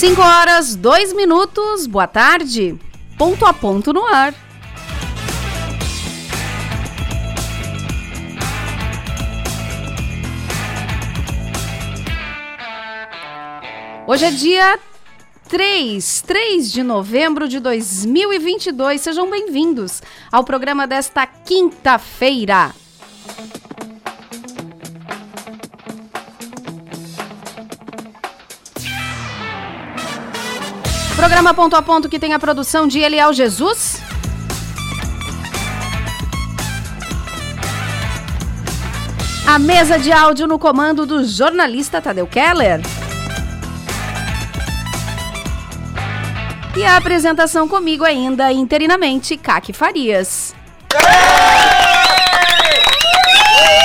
5 horas, 2 minutos, boa tarde. Ponto a ponto no ar. Hoje é dia 3, 3 de novembro de 2022. Sejam bem-vindos ao programa desta quinta-feira. Programa Ponto a Ponto que tem a produção de Eliel Jesus. A mesa de áudio no comando do jornalista Tadeu Keller. E a apresentação comigo ainda, interinamente, Kaki Farias.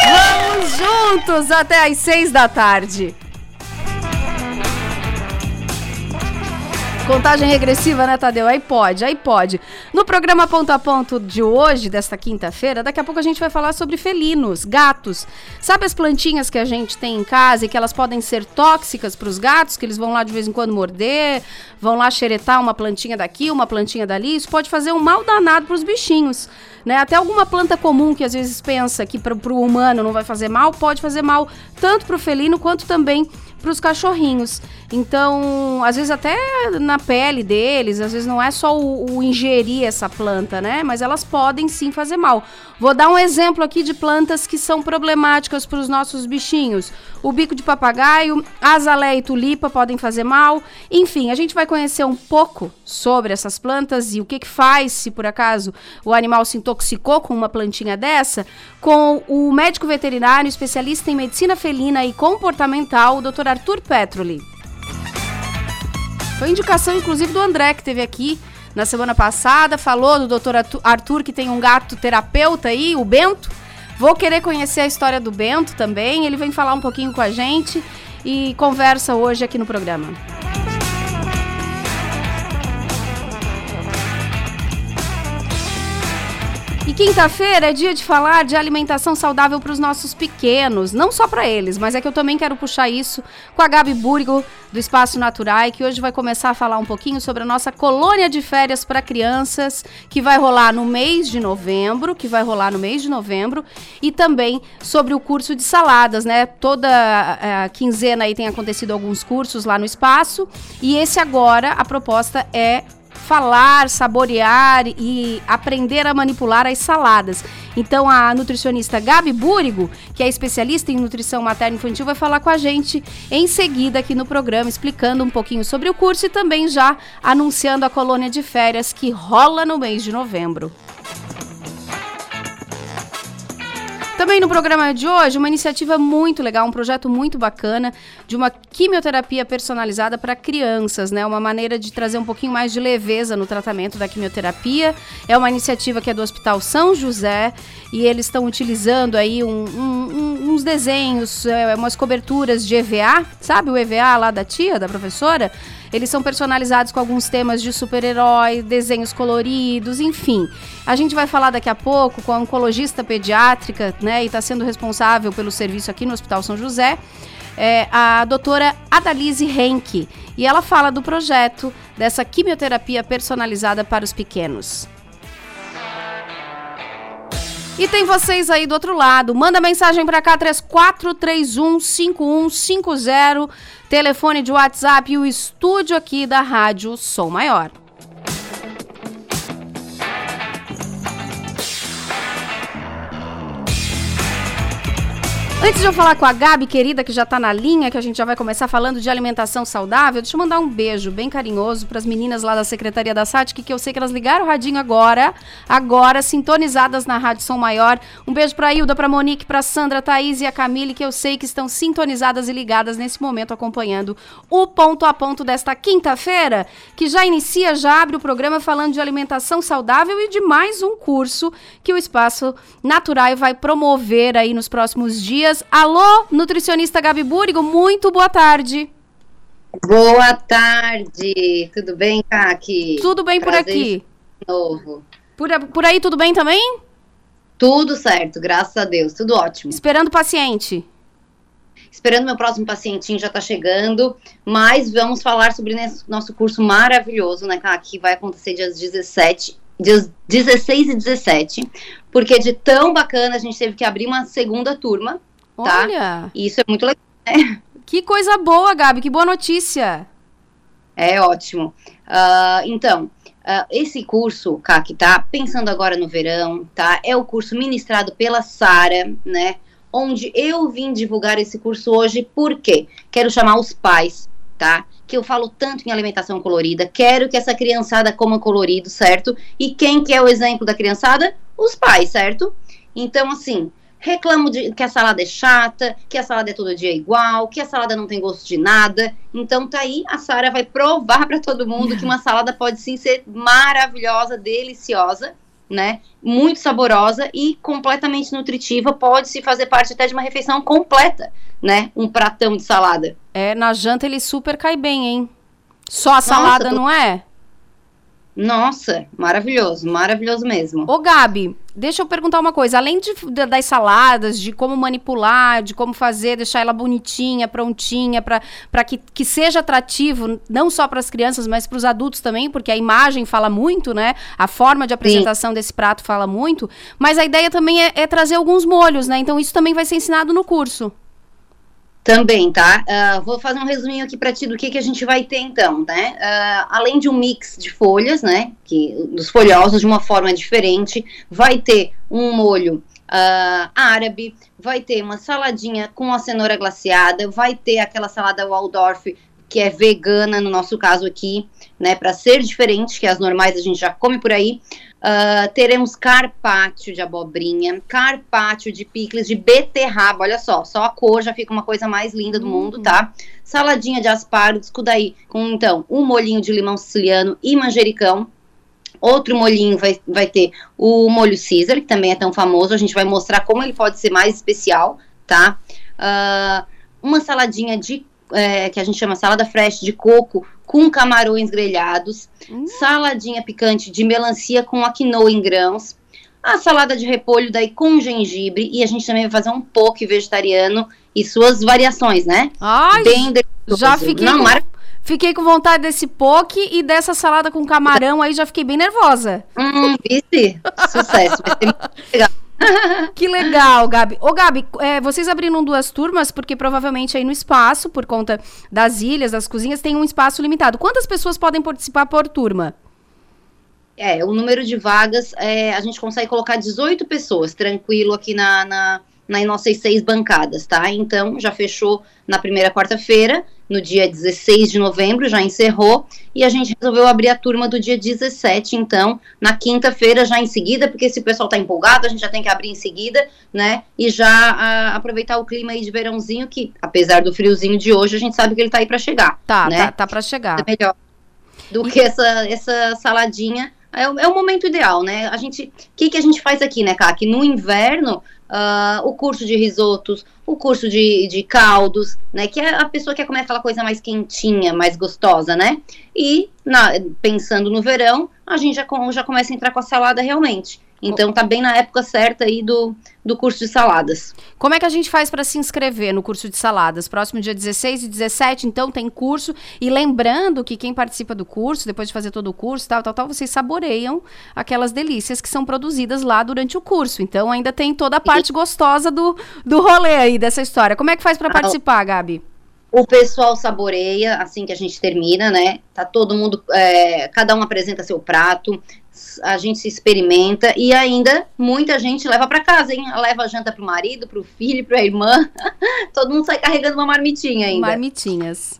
Vamos juntos até às seis da tarde. Contagem regressiva, né, Tadeu? Aí pode, aí pode. No programa Ponto a Ponto de hoje, desta quinta-feira, daqui a pouco a gente vai falar sobre felinos, gatos. Sabe as plantinhas que a gente tem em casa e que elas podem ser tóxicas para os gatos, que eles vão lá de vez em quando morder, vão lá xeretar uma plantinha daqui, uma plantinha dali? Isso pode fazer um mal danado para os bichinhos. Né? Até alguma planta comum que às vezes pensa que para o humano não vai fazer mal, pode fazer mal tanto para o felino quanto também para os cachorrinhos. Então, às vezes até na pele deles, às vezes não é só o, o, ingerir essa planta, né? Mas elas podem sim fazer mal. Vou dar um exemplo aqui de plantas que são problemáticas para os nossos bichinhos. O bico de papagaio, azaleia e tulipa podem fazer mal. Enfim, a gente vai conhecer um pouco sobre essas plantas e o que, que faz se por acaso o animal se intoxicou com uma plantinha dessa, com o médico veterinário especialista em medicina felina e comportamental, o Dr. Arthur Petroli. Foi indicação, inclusive, do André, que teve aqui na semana passada. Falou do doutor Arthur, que tem um gato terapeuta aí, o Bento. Vou querer conhecer a história do Bento também. Ele vem falar um pouquinho com a gente e conversa hoje aqui no programa. E quinta-feira é dia de falar de alimentação saudável para os nossos pequenos, não só para eles, mas é que eu também quero puxar isso com a Gabi Burgo do Espaço Natural, que hoje vai começar a falar um pouquinho sobre a nossa colônia de férias para crianças, que vai rolar no mês de novembro, que vai rolar no mês de novembro, e também sobre o curso de saladas, né? Toda a quinzena aí tem acontecido alguns cursos lá no espaço, e esse agora a proposta é falar, saborear e aprender a manipular as saladas. Então a nutricionista Gabi Búrigo, que é especialista em nutrição materna infantil, vai falar com a gente em seguida aqui no programa, explicando um pouquinho sobre o curso e também já anunciando a colônia de férias que rola no mês de novembro. Também no programa de hoje, uma iniciativa muito legal, um projeto muito bacana de uma quimioterapia personalizada para crianças, né? Uma maneira de trazer um pouquinho mais de leveza no tratamento da quimioterapia. É uma iniciativa que é do Hospital São José e eles estão utilizando aí um, um, uns desenhos, é, umas coberturas de EVA, sabe o EVA lá da tia, da professora? Eles são personalizados com alguns temas de super-herói, desenhos coloridos, enfim. A gente vai falar daqui a pouco com a oncologista pediátrica, né, e está sendo responsável pelo serviço aqui no Hospital São José, é, a doutora Adalise Henke. E ela fala do projeto dessa quimioterapia personalizada para os pequenos. E tem vocês aí do outro lado. Manda mensagem para cá 34315150, telefone de WhatsApp e o estúdio aqui da Rádio Som Maior. Antes de eu falar com a Gabi, querida, que já está na linha, que a gente já vai começar falando de alimentação saudável, deixa eu mandar um beijo bem carinhoso para as meninas lá da Secretaria da SATIC, que eu sei que elas ligaram o radinho agora, agora, sintonizadas na Rádio Som Maior. Um beijo para a Hilda, para Monique, para Sandra, Thaís e a Camille, que eu sei que estão sintonizadas e ligadas nesse momento, acompanhando o ponto a ponto desta quinta-feira, que já inicia, já abre o programa falando de alimentação saudável e de mais um curso que o Espaço Natural vai promover aí nos próximos dias Alô, nutricionista Gabi Búrigo, muito boa tarde. Boa tarde, tudo bem, Kaki? Tudo bem Prazer por aqui. Novo. Por, por aí tudo bem também? Tudo certo, graças a Deus, tudo ótimo. Esperando o paciente. esperando meu próximo pacientinho já tá chegando, mas vamos falar sobre nosso curso maravilhoso, né, que vai acontecer dias 17, dias 16 e 17, porque de tão bacana a gente teve que abrir uma segunda turma, tá? Olha! E isso é muito legal, né? Que coisa boa, Gabi, que boa notícia! É ótimo. Uh, então, uh, esse curso, Cá, que tá pensando agora no verão, tá? É o curso ministrado pela Sara, né? Onde eu vim divulgar esse curso hoje, porque quero chamar os pais, tá? Que eu falo tanto em alimentação colorida, quero que essa criançada coma colorido, certo? E quem que é o exemplo da criançada? Os pais, certo? Então, assim, reclamo de que a salada é chata, que a salada é todo dia igual, que a salada não tem gosto de nada. Então tá aí, a Sara vai provar para todo mundo que uma salada pode sim ser maravilhosa, deliciosa, né? Muito saborosa e completamente nutritiva, pode se fazer parte até de uma refeição completa, né? Um pratão de salada. É, na janta ele super cai bem, hein? Só a salada, Nossa, tô... não é? Nossa, maravilhoso, maravilhoso mesmo. Ô, Gabi, deixa eu perguntar uma coisa. Além de, de, das saladas, de como manipular, de como fazer, deixar ela bonitinha, prontinha, para que, que seja atrativo, não só para as crianças, mas para os adultos também, porque a imagem fala muito, né? A forma de apresentação Sim. desse prato fala muito. Mas a ideia também é, é trazer alguns molhos, né? Então isso também vai ser ensinado no curso. Também, tá? Uh, vou fazer um resuminho aqui para ti do que, que a gente vai ter então, né? Uh, além de um mix de folhas, né? Que, dos folhosos de uma forma diferente, vai ter um molho uh, árabe, vai ter uma saladinha com a cenoura glaciada, vai ter aquela salada Waldorf que é vegana no nosso caso aqui, né? Para ser diferente, que as normais a gente já come por aí. Uh, teremos carpaccio de abobrinha, carpaccio de picles de beterraba, olha só, só a cor já fica uma coisa mais linda do uhum. mundo, tá? Saladinha de aspargos, daí, com então, um molhinho de limão siciliano e manjericão. Outro molhinho vai, vai ter o molho Caesar, que também é tão famoso, a gente vai mostrar como ele pode ser mais especial, tá? Uh, uma saladinha de é, que a gente chama salada fresh de coco com camarões grelhados, hum. saladinha picante de melancia com a quinoa em grãos, a salada de repolho daí com gengibre e a gente também vai fazer um poke vegetariano e suas variações, né? Ai, Bem já fiquei Não, com, mar... fiquei com vontade desse poke e dessa salada com camarão aí já fiquei bem nervosa. Hum, vice? Sucesso, vai ser muito legal. que legal, Gabi. Ô, Gabi, é, vocês abriram duas turmas, porque provavelmente aí no espaço, por conta das ilhas, das cozinhas, tem um espaço limitado. Quantas pessoas podem participar por turma? É, o número de vagas, é, a gente consegue colocar 18 pessoas, tranquilo, aqui na, na, nas nossas seis bancadas, tá? Então, já fechou na primeira quarta-feira, no dia 16 de novembro, já encerrou, e a gente resolveu abrir a turma do dia 17, então, na quinta-feira, já em seguida, porque se o pessoal tá empolgado, a gente já tem que abrir em seguida, né? E já a, aproveitar o clima aí de verãozinho, que apesar do friozinho de hoje, a gente sabe que ele tá aí para chegar. Tá, né? tá, tá para chegar. É melhor do e... que essa, essa saladinha. É, é o momento ideal, né? A gente, o que, que a gente faz aqui, né, Kaki? No inverno, Uh, o curso de risotos, o curso de, de caldos, né? Que é a pessoa quer comer aquela coisa mais quentinha, mais gostosa, né? E na, pensando no verão, a gente já, já começa a entrar com a salada realmente. Então tá bem na época certa aí do, do curso de saladas. Como é que a gente faz para se inscrever no curso de saladas? Próximo dia 16 e 17, então tem curso. E lembrando que quem participa do curso, depois de fazer todo o curso, tal, tal, tal, vocês saboreiam aquelas delícias que são produzidas lá durante o curso. Então ainda tem toda a parte gostosa do, do rolê aí dessa história. Como é que faz para ah, participar, Gabi? O pessoal saboreia assim que a gente termina, né? Tá todo mundo, é, cada um apresenta seu prato, a gente se experimenta e ainda muita gente leva para casa, hein? Leva a janta pro marido, pro filho, pra irmã. todo mundo sai carregando uma marmitinha ainda. Marmitinhas.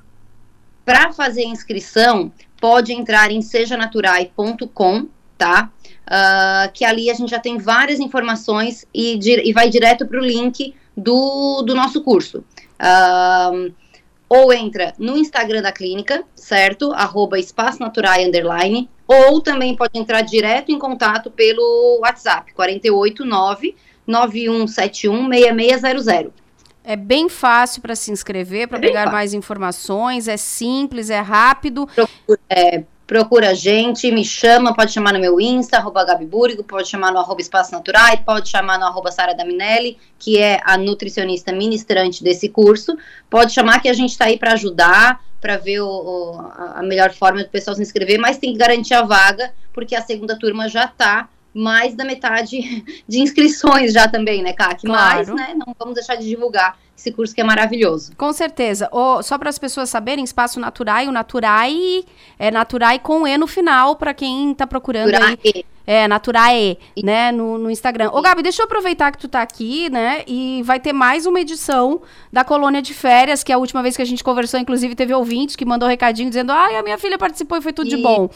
Para fazer inscrição, pode entrar em sejanaturai.com, tá? Uh, que ali a gente já tem várias informações e, e vai direto para o link do, do nosso curso. Uh, ou entra no Instagram da clínica, certo? Arroba Espaço Natural Underline, ou também pode entrar direto em contato pelo WhatsApp, 489 9171 6600. É bem fácil para se inscrever, para é pegar fácil. mais informações, é simples, é rápido. É, procura a gente, me chama, pode chamar no meu Insta, arroba Gabi Búrigo, pode chamar no arroba Espaço Natural, pode chamar no arroba Sara Daminelli, que é a nutricionista ministrante desse curso, pode chamar que a gente está aí para ajudar, para ver o, o, a melhor forma do pessoal se inscrever, mas tem que garantir a vaga, porque a segunda turma já está mais da metade de inscrições já também, né, CAC? Claro. Mas, né, não vamos deixar de divulgar esse curso que é maravilhoso. Com certeza. O, só para as pessoas saberem, Espaço Naturai, o Naturai é Naturai com E no final, para quem está procurando Naturai. aí. É, Naturae, né, no, no Instagram. Ô, Gabi, deixa eu aproveitar que tu tá aqui, né, e vai ter mais uma edição da Colônia de Férias, que é a última vez que a gente conversou, inclusive teve ouvintes que mandou um recadinho dizendo, ai, a minha filha participou e foi tudo Isso. de bom.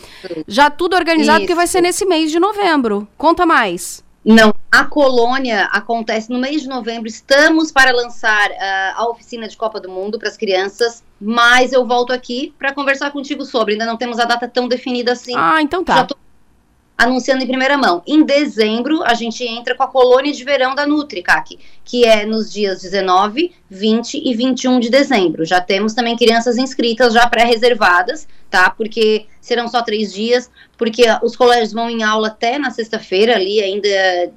Já tudo organizado, Isso. porque vai ser nesse mês de novembro. Conta mais. Não, a colônia acontece no mês de novembro. Estamos para lançar uh, a oficina de Copa do Mundo para as crianças, mas eu volto aqui para conversar contigo sobre. Ainda não temos a data tão definida assim. Ah, então tá. Já tô anunciando em primeira mão. Em dezembro, a gente entra com a colônia de verão da Nutri, CAC, que é nos dias 19, 20 e 21 de dezembro. Já temos também crianças inscritas, já pré-reservadas, tá? Porque serão só três dias, porque os colégios vão em aula até na sexta-feira, ali ainda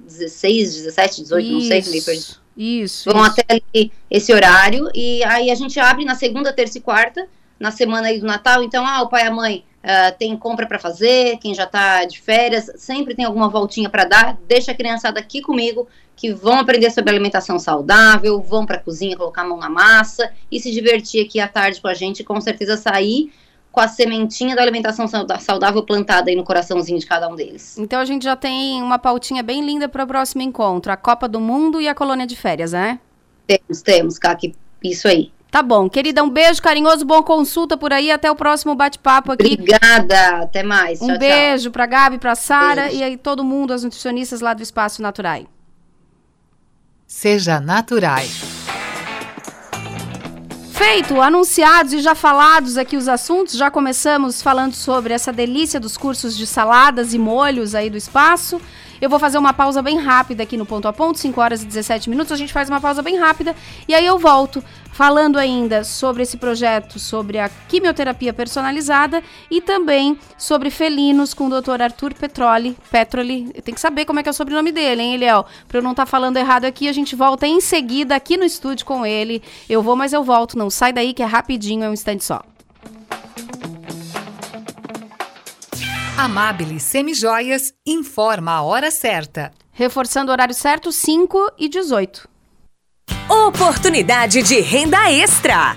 16, 17, 18, isso, não sei, perdi. Isso. Vão isso. até ali esse horário, e aí a gente abre na segunda, terça e quarta, na semana aí do Natal, então, ah, o pai e a mãe Uh, tem compra para fazer, quem já está de férias, sempre tem alguma voltinha para dar. Deixa a criançada aqui comigo, que vão aprender sobre alimentação saudável, vão para a cozinha colocar a mão na massa e se divertir aqui à tarde com a gente. Com certeza sair com a sementinha da alimentação saudável plantada aí no coraçãozinho de cada um deles. Então a gente já tem uma pautinha bem linda para o próximo encontro: a Copa do Mundo e a colônia de férias, né? Temos, temos, Kaki. Isso aí. Tá bom, querida, um beijo carinhoso, boa consulta por aí, até o próximo bate-papo aqui. Obrigada, até mais. Um tchau, beijo tchau. pra Gabi, pra Sara e aí todo mundo, as nutricionistas lá do Espaço Naturai. Seja Naturai. Feito, anunciados e já falados aqui os assuntos, já começamos falando sobre essa delícia dos cursos de saladas e molhos aí do espaço. Eu vou fazer uma pausa bem rápida aqui no ponto a ponto, 5 horas e 17 minutos. A gente faz uma pausa bem rápida e aí eu volto falando ainda sobre esse projeto, sobre a quimioterapia personalizada e também sobre felinos com o Dr. Arthur Petroli. Petroli, tem que saber como é que é o sobrenome dele, hein, Eliel? Para eu não estar tá falando errado aqui, a gente volta em seguida aqui no estúdio com ele. Eu vou, mas eu volto. Não sai daí que é rapidinho, é um instante só. Amabile Semijoias informa a hora certa. Reforçando o horário certo, 5 e 18. Oportunidade de renda extra.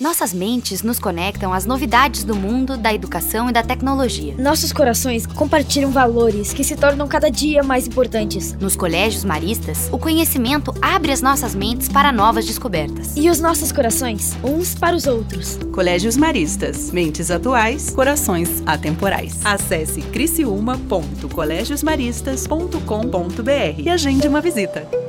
Nossas mentes nos conectam às novidades do mundo da educação e da tecnologia. Nossos corações compartilham valores que se tornam cada dia mais importantes. Nos colégios maristas, o conhecimento abre as nossas mentes para novas descobertas. E os nossos corações, uns para os outros. Colégios Maristas, mentes atuais, corações atemporais. Acesse criciúma.colegiosmaristas.com.br e agende uma visita.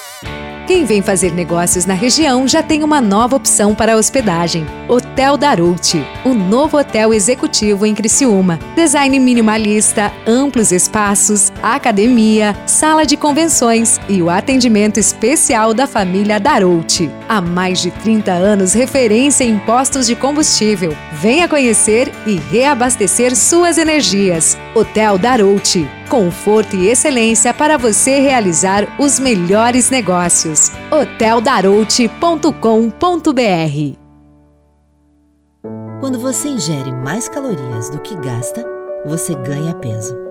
Quem vem fazer negócios na região já tem uma nova opção para hospedagem. Hotel Darouti, o novo hotel executivo em Criciúma. Design minimalista, amplos espaços, academia, sala de convenções e o atendimento especial da família Darouti. Há mais de 30 anos referência em postos de combustível. Venha conhecer e reabastecer suas energias. Hotel Darouti conforto e excelência para você realizar os melhores negócios. hoteldarouti.com.br Quando você ingere mais calorias do que gasta, você ganha peso.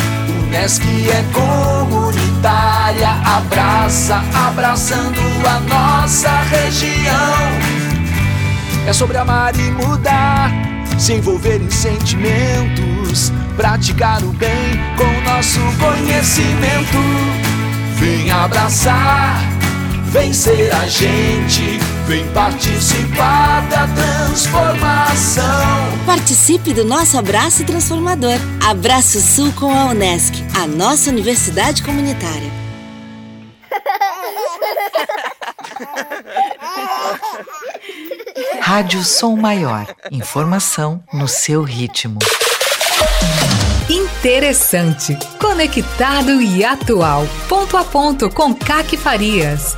Unesc é comunitária, abraça, abraçando a nossa região. É sobre amar e mudar, se envolver em sentimentos, praticar o bem com nosso conhecimento. Vem abraçar, vem ser a gente, vem participar da transformação. Participe do nosso abraço transformador. Abraço Sul com a Unesc, a nossa universidade comunitária. Rádio Som Maior. Informação no seu ritmo. Interessante, conectado e atual. Ponto a ponto com Caque Farias.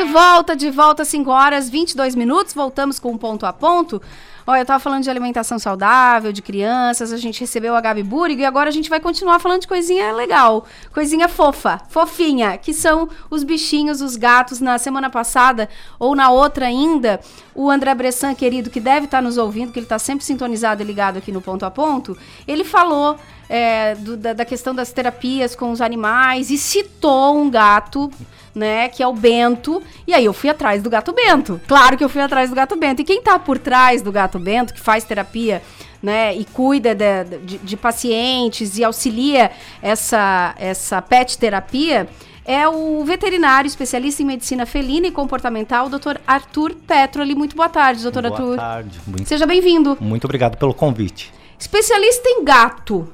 De volta, de volta, 5 horas 22 minutos. Voltamos com um ponto a ponto. Olha, eu tava falando de alimentação saudável, de crianças, a gente recebeu a Gabi Burigo e agora a gente vai continuar falando de coisinha legal, coisinha fofa, fofinha, que são os bichinhos, os gatos. Na semana passada, ou na outra ainda, o André Bressan, querido, que deve estar nos ouvindo, que ele tá sempre sintonizado e ligado aqui no ponto a ponto, ele falou é, do, da, da questão das terapias com os animais e citou um gato né, que é o Bento. E aí eu fui atrás do gato Bento. Claro que eu fui atrás do gato Bento. E quem tá por trás do gato Bento, que faz terapia, né, e cuida de, de, de pacientes e auxilia essa, essa pet terapia, é o veterinário especialista em medicina felina e comportamental, o Dr. Arthur Petroli. Muito boa tarde, doutor boa Arthur. Boa tarde. Muito, Seja bem-vindo. Muito obrigado pelo convite. Especialista em gato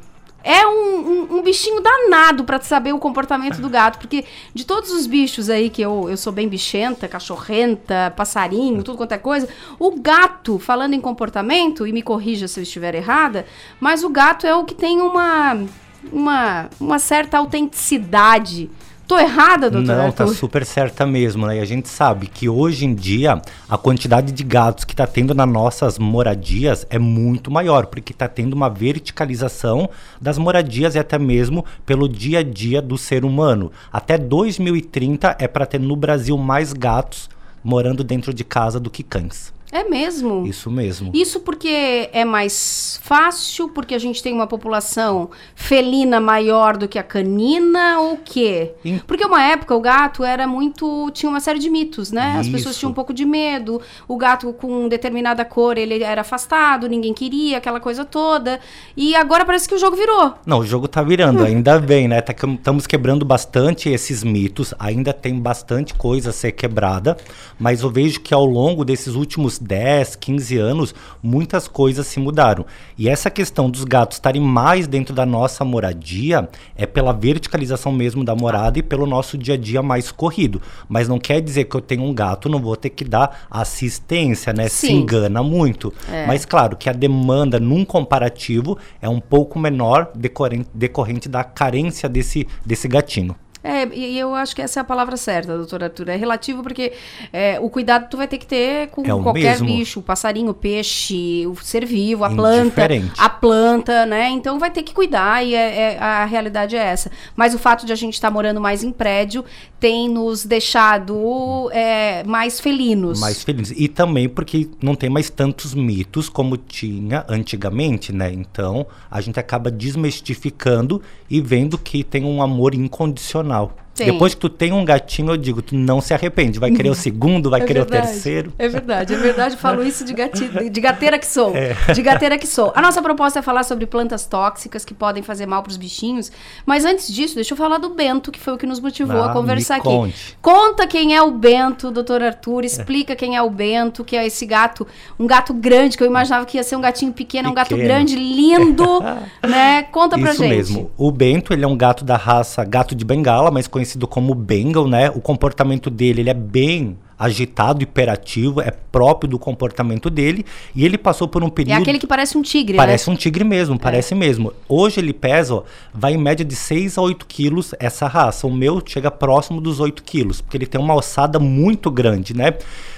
é um, um, um, bichinho danado para saber o comportamento do gato, porque de todos os bichos aí que eu, eu sou bem bichenta, cachorrenta, passarinho, tudo quanto é coisa, o gato, falando em comportamento, e me corrija se eu estiver errada, mas o gato é o que tem uma, uma, uma certa autenticidade Tô errada, doutor Não, Arthur? tá super certa mesmo, né? E a gente sabe que hoje em dia a quantidade de gatos que tá tendo nas nossas moradias é muito maior, porque tá tendo uma verticalização das moradias e até mesmo pelo dia a dia do ser humano. Até 2030 é para ter no Brasil mais gatos morando dentro de casa do que cães. É mesmo? Isso mesmo. Isso porque é mais fácil, porque a gente tem uma população felina maior do que a canina, ou quê? Em- Porque uma época o gato era muito. tinha uma série de mitos, né? As pessoas tinham um pouco de medo. O gato com determinada cor ele era afastado, ninguém queria, aquela coisa toda. E agora parece que o jogo virou. Não, o jogo tá virando, ainda bem, né? Estamos quebrando bastante esses mitos, ainda tem bastante coisa a ser quebrada, mas eu vejo que ao longo desses últimos 10, 15 anos, muitas coisas se mudaram. E essa questão dos gatos estarem mais dentro da nossa moradia é pela verticalização mesmo da morada e pelo nosso dia a dia mais corrido. Mas não quer dizer que eu tenho um gato, não vou ter que dar assistência, né? Se Sim. engana muito. É. Mas claro que a demanda num comparativo é um pouco menor decorrente, decorrente da carência desse, desse gatinho. É, e eu acho que essa é a palavra certa, doutor Arthur. É relativo porque é, o cuidado tu vai ter que ter com É qualquer mesmo. bicho, o passarinho, o peixe, o ser vivo, a planta, a planta, né? Então vai ter que cuidar e é- é- a realidade é essa. Mas o fato de a gente estar morando mais em prédio tem nos deixado é, mais felinos. mais felizes. E também porque não tem mais tantos mitos como tinha antigamente, né? Então a gente acaba desmistificando e vendo que tem um amor incondicional profissional. Tem. Depois que tu tem um gatinho, eu digo, tu não se arrepende. Vai querer o segundo, vai É querer verdade. o terceiro. É verdade, é verdade. Eu Falo isso de, gati, de gateira que sou. É. De gateira que sou. A nossa proposta é falar sobre plantas tóxicas que podem fazer mal para os bichinhos. Mas antes disso, deixa eu falar do Bento, que foi o que nos motivou Ah, a conversar aqui. conte. Conta quem é o Bento, doutor Arthur. Explica quem é o Bento, que é esse gato, um gato grande, que eu imaginava que ia ser um gatinho pequeno, é um gato Pequeno. grande, lindo, né? Conta pra Isso gente. mesmo. O Bento, ele é um gato da raça gato de bengala, mais conhecido como Bengal, né? O comportamento dele, ele é bem agitado, hiperativo, é próprio do comportamento dele. E ele passou por um É período... aquele que parece um tigre, Parece né? um tigre mesmo, parece mesmo. Hoje ele pesa, ó, vai em média de 6 a 8 quilos essa raça. O meu chega próximo dos 8 quilos, porque ele tem uma ossada muito grande, né?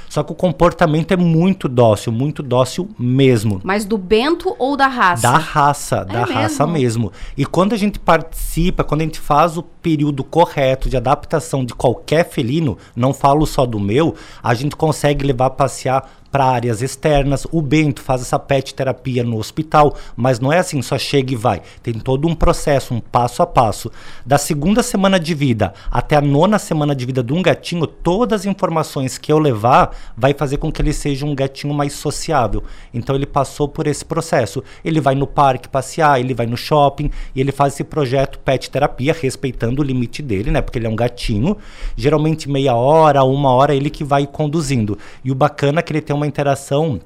Só que o comportamento é muito dócil, muito dócil mesmo. Mas do Bento ou da raça? Da raça, da raça mesmo. E quando a gente participa, quando a gente faz o período correto de adaptação de qualquer felino, não falo só do meu, a gente consegue levar a passear para áreas externas. O Bento faz essa pet terapia no hospital, mas não é assim, só chega e vai. Tem todo um processo, um passo a passo. Da segunda semana de vida até a nona semana de vida de um gatinho, todas as informações que eu levar vai fazer com que ele seja um gatinho mais sociável. Então ele passou por esse processo. Ele vai no parque passear, ele vai no shopping e ele faz esse projeto pet terapia, respeitando o limite dele, né? Porque ele é um gatinho. Geralmente meia hora, uma hora, ele que vai conduzindo. E o bacana é que ele tem uma interação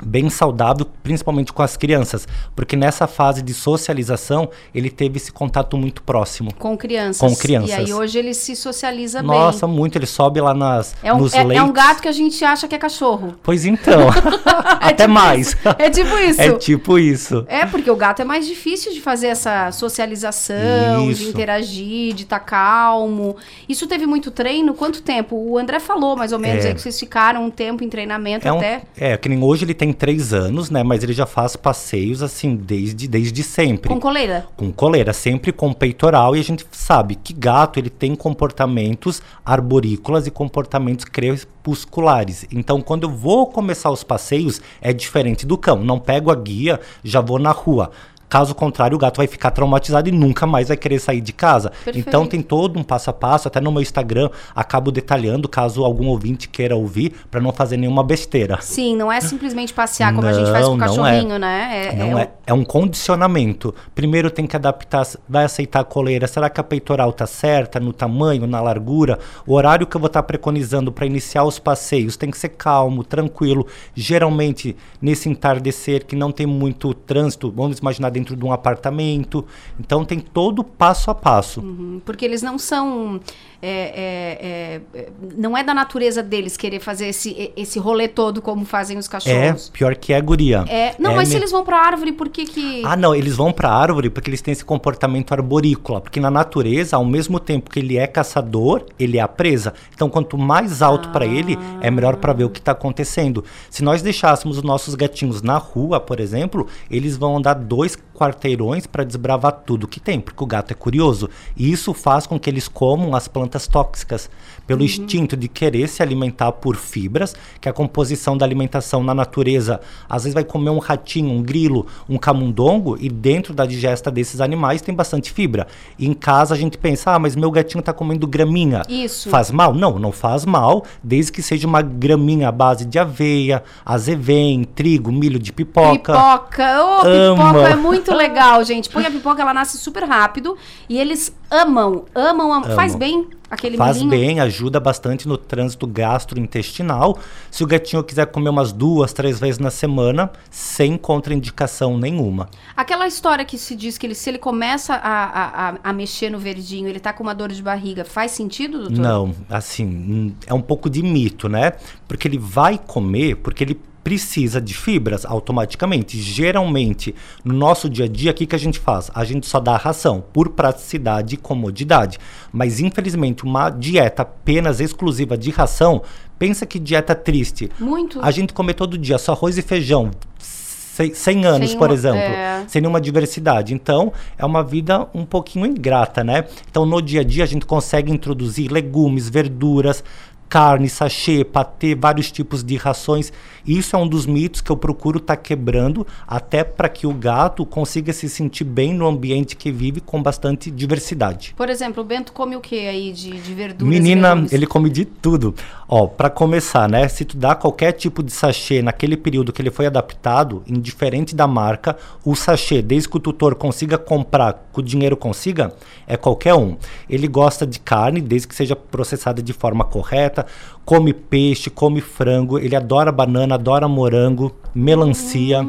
bem saudável, principalmente com as crianças, porque nessa fase de socialização ele teve esse contato muito próximo. Com crianças. Com crianças. E aí hoje ele se socializa Nossa, bem. muito, ele sobe lá nas, É um, nos é, é leitos. um gato que a gente acha que é cachorro. Pois então, até mais. É tipo isso. É tipo isso. É, porque o gato é mais difícil de fazer essa socialização, de Isso. interagir, de estar calmo. Isso teve muito treino? Quanto tempo? O André falou mais ou menos É. aí que vocês ficaram um tempo em treinamento É, um- até. é, que nem hoje ele tem três anos, né? Mas ele já faz passeios assim desde, desde sempre. Com coleira. com coleira, sempre com peitoral, e a gente sabe que gato ele tem comportamentos arborícolas e comportamentos crepusculares. Então, quando eu vou começar os passeios, é diferente do cão. Não pego a guia, já vou na rua. Caso contrário, o gato vai ficar traumatizado e nunca mais vai querer sair de casa. Perfeito. Então tem todo um passo a passo, até no meu Instagram acabo detalhando, caso algum ouvinte queira ouvir, para não fazer nenhuma besteira. Sim, não é simplesmente passear como a gente faz com o Não, não cachorrinho, é. né? É, Não é um- é, é um condicionamento. Primeiro tem que adaptar, vai aceitar a coleira. Será que a peitoral tá certa no tamanho, na largura? O horário que eu vou estar preconizando para iniciar os passeios tem que ser calmo, tranquilo. Geralmente nesse entardecer que não tem muito trânsito, vamos imaginar dentro de um apartamento. Então tem todo passo a passo. Uhum, Porque eles não são. é, é, é, não é da natureza deles querer fazer esse, esse rolê todo como fazem os É, cachorros. pior que é guria. É, não, É mas se me- eles vão pra árvore, por que que. Ah, não, eles vão para a árvore porque eles têm esse comportamento arborícola, porque na natureza, ao mesmo tempo que ele é caçador, ele é a presa. Então, quanto mais alto para ele, é melhor para ver o que está acontecendo. Se nós deixássemos os nossos gatinhos na rua, por exemplo, eles vão andar dois quarteirões para desbravar tudo que tem, porque o gato é curioso. E isso faz com que eles comam as plantas tóxicas, pelo instinto de querer se alimentar por fibras, que a composição da alimentação na natureza, às vezes vai comer um ratinho, um grilo, um camundongo, e dentro da digesta desses animais tem bastante fibra. E em casa a gente pensa, ah, mas meu gatinho está comendo graminha. Isso. Faz mal? Não, não faz mal, desde que seja uma graminha à base de aveia, azevém, trigo, milho de pipoca. Pipoca, ô, Ama. pipoca é muito legal, gente. Põe a pipoca, ela nasce super rápido e eles amam, amam, amam. Faz Amam. bem aquele Faz milhinho. bem, ajuda bastante no trânsito gastrointestinal. Se o gatinho quiser comer umas duas, três vezes na semana, sem contraindicação nenhuma. Aquela história que se diz que ele, se ele começa a, a, a- mexer no verdinho, ele tá com uma dor de barriga, faz sentido, doutor? Não, assim, é um pouco de mito, né? Porque ele vai comer, porque ele precisa de fibras automaticamente. Geralmente, no nosso dia a dia, o que, que a gente faz? A gente só dá ração por praticidade e comodidade. Mas, infelizmente, uma dieta apenas exclusiva de ração, pensa que dieta triste. Muito. A gente come todo dia só arroz e feijão. 100 anos, Sem por uma- exemplo, é. sem nenhuma diversidade. Então, é uma vida um pouquinho ingrata, né? Então, no dia a dia, a gente consegue introduzir legumes, verduras, carne, sachê, patê, vários tipos de rações. Isso é um dos mitos que eu procuro estar quebrando, até para que o gato consiga se sentir bem no ambiente que vive com bastante diversidade. Por exemplo, o Bento come o que aí de, de verduras? Menina, ele come de tudo. Ó, para começar, né? Se tu dá qualquer tipo de sachê naquele período que ele foi adaptado, indiferente da marca, o sachê, desde que o tutor consiga comprar, que o dinheiro consiga, é qualquer um. Ele gosta de carne, desde que seja processada de forma correta, come peixe, come frango, ele adora banana, adora morango, melancia.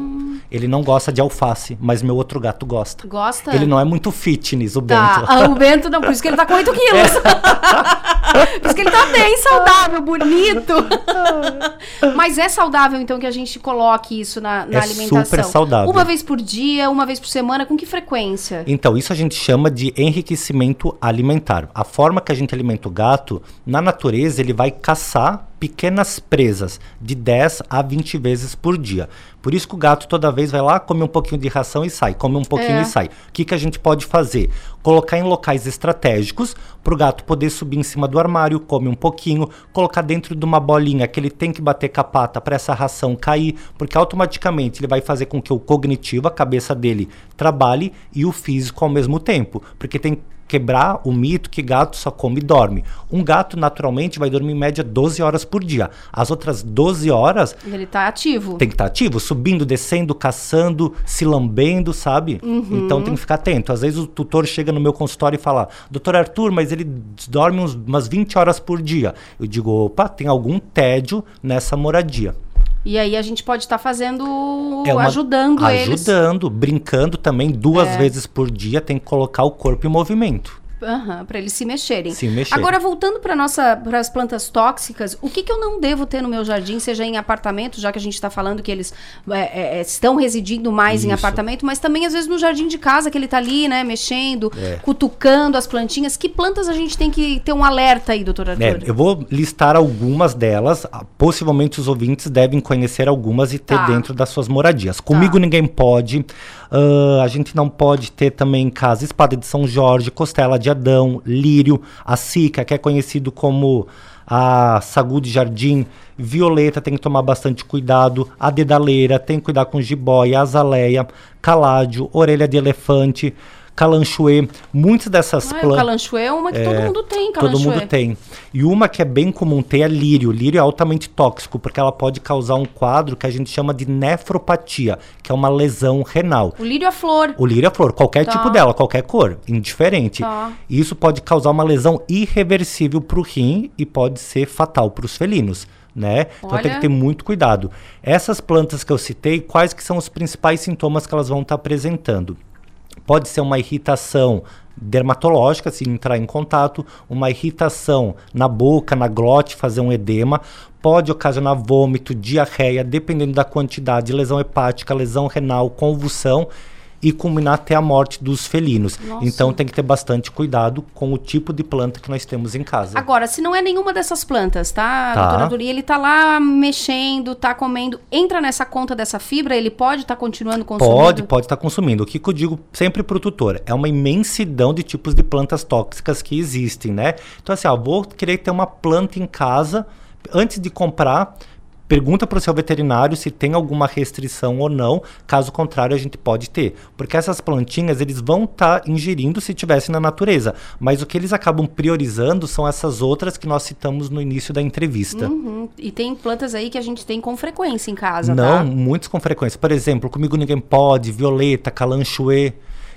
Ele não gosta de alface, mas meu outro gato gosta. Gosta? Ele não é muito fitness, o Tá, Bento. ah, o Bento não, por isso que ele tá com 8 quilos. por isso que ele tá bem saudável, bonito. Mas é saudável, então, que a gente coloque isso na, na É alimentação? super saudável. Uma vez por dia, uma vez por semana, com que frequência? Então, isso a gente chama de enriquecimento alimentar. A forma que a gente alimenta o gato, na natureza, ele vai caçar pequenas presas de 10 a 20 vezes por dia. Por isso que o gato toda vez vai lá, come um pouquinho de ração e sai, come um pouquinho É. e sai. O que, que a gente pode fazer? Colocar em locais estratégicos para o gato poder subir em cima do armário, come um pouquinho, colocar dentro de uma bolinha que ele tem que bater com a pata para essa ração cair, porque automaticamente ele vai fazer com que o cognitivo, a cabeça dele, trabalhe e o físico ao mesmo tempo. Porque tem quebrar o mito que gato só come e dorme. Um gato naturalmente vai dormir em média 12 horas por dia. As outras 12 horas Ele tá ativo. tem que estar ativo, subindo, descendo, caçando, se lambendo, sabe? Uhum. Então tem que ficar atento. Às vezes o tutor chega no meu consultório e fala: Doutor Arthur, mas ele dorme uns, umas 20 horas por dia. Eu digo: opa, tem algum tédio nessa moradia. E aí a gente pode estar fazendo, É uma- ajudando eles. Ajudando, brincando também duas É. vezes por dia, tem que colocar o corpo em movimento. Aham, para eles se mexerem. Se mexer. Agora, voltando para nossa para as plantas tóxicas, o que, que eu não devo ter no meu jardim, seja em apartamento, já que a gente está falando que eles é, é, estão residindo mais em Isso. apartamento, mas também às vezes no jardim de casa, que ele tá ali, né, mexendo, É. cutucando as plantinhas. Que plantas a gente tem que ter um alerta aí, doutor Arthur? É, eu vou listar algumas delas. ah, Possivelmente os ouvintes devem conhecer algumas e ter Tá. dentro das suas moradias. Comigo ninguém pode. Ah, a gente não pode ter também em casa espada de São Jorge, costela de Adão, lírio, a sica, que é conhecido como a sagu de jardim, violeta, tem que tomar bastante cuidado, a dedaleira, tem que cuidar com jiboia, azaleia, caládio, orelha de elefante, calanchoe, muitas dessas Ah, o plantas. calanchoe é uma que todo mundo tem, Todo calanchoe. mundo tem. E uma que é bem comum ter é lírio. Lírio é altamente tóxico, porque ela pode causar um quadro que a gente chama de nefropatia, que é uma lesão renal. O lírio é flor. O lírio é flor, qualquer Tá. tipo dela, qualquer cor, indiferente. Tá. Isso pode causar uma lesão irreversível para o rim e pode ser fatal para os felinos. Né? Então tem que ter muito cuidado. Essas plantas que eu citei, quais que são os principais sintomas que elas vão estar apresentando? Pode ser uma irritação dermatológica, se entrar em contato, uma irritação na boca, na glote, fazer um edema, pode ocasionar vômito, diarreia, dependendo da quantidade, lesão hepática, lesão renal, convulsão e culminar até a morte dos felinos. Nossa. Então tem que ter bastante cuidado com o tipo de planta que nós temos em casa. Agora, se não é nenhuma dessas plantas, tá, Tá. doutora? E ele tá lá mexendo, tá comendo, entra nessa conta dessa fibra, ele pode estar continuando consumindo? Pode, pode estar consumindo. O que, que eu digo sempre para o tutor? É uma imensidão de tipos de plantas tóxicas que existem, né? Então, assim, ó, vou querer ter uma planta em casa. Antes de comprar, pergunta para o seu veterinário se tem alguma restrição ou não. Caso contrário, a gente pode ter. Porque essas plantinhas, eles vão estar ingerindo se tivessem na natureza. Mas o que eles acabam priorizando são essas outras que nós citamos no início da entrevista. Uhum. E tem plantas aí que a gente tem com frequência em casa, Não, tá? muitos com frequência. Por exemplo, comigo ninguém pode, violeta, calanchoe.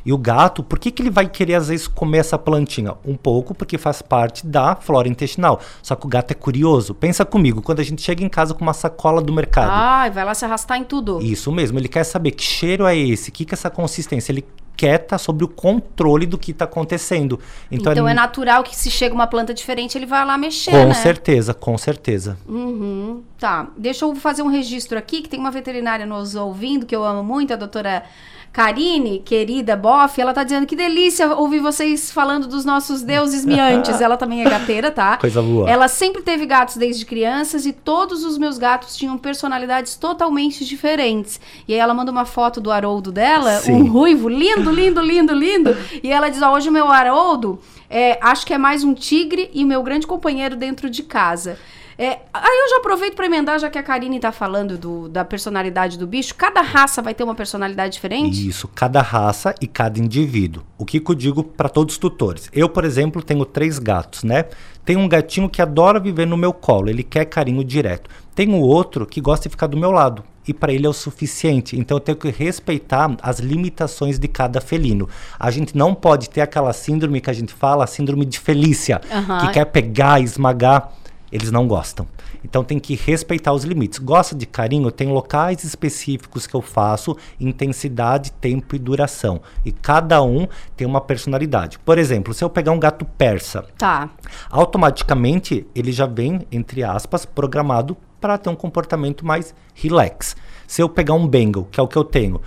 E o gato, por que, que ele vai querer às vezes comer essa plantinha? Um pouco porque faz parte da flora intestinal. Só que o gato é curioso. Pensa comigo, quando a gente chega em casa com uma sacola do mercado. Ai, vai lá se arrastar em tudo. Isso mesmo, ele quer saber que cheiro é esse, que que é essa consistência. Ele quer estar sobre o controle do que está acontecendo. Então, Então, é natural que se chega uma planta diferente, ele vai lá mexer, com né? certeza, com certeza. Uhum, tá. Deixa eu fazer um registro aqui, que tem uma veterinária nos ouvindo, que eu amo muito, a doutora Karine, querida Boff, ela tá dizendo que delícia ouvir vocês falando dos nossos deuses miantes. ela também é gateira, tá? Coisa boa. Ela sempre teve gatos desde crianças e todos os meus gatos tinham personalidades totalmente diferentes. E aí ela manda uma foto do Haroldo dela, Sim. um ruivo, lindo, lindo, lindo, lindo. E ela diz: ó, hoje o meu Haroldo, é, acho que é mais um tigre e meu grande companheiro dentro de casa. É, aí eu já aproveito para emendar, já que a Karine tá falando do- da personalidade do bicho. Cada raça vai ter uma personalidade diferente? Isso, cada raça e cada indivíduo. O que, eu digo para todos os tutores? Eu, por exemplo, tenho três gatos, né? Tem um gatinho que adora viver no meu colo, ele quer carinho direto. Tem o outro que gosta de ficar do meu lado. E para ele é o suficiente. Então eu tenho que respeitar as limitações de cada felino. A gente não pode ter aquela síndrome que a gente fala, a síndrome de Felícia, que quer pegar, esmagar. Eles não gostam. Então tem que respeitar os limites. Gosta de carinho? Tem locais específicos que eu faço, intensidade, tempo e duração. E cada um tem uma personalidade. Por exemplo, se eu pegar um gato persa, Tá. automaticamente ele já vem, entre aspas, programado para ter um comportamento mais relax. Se eu pegar um Bengal, que é o que eu tenho,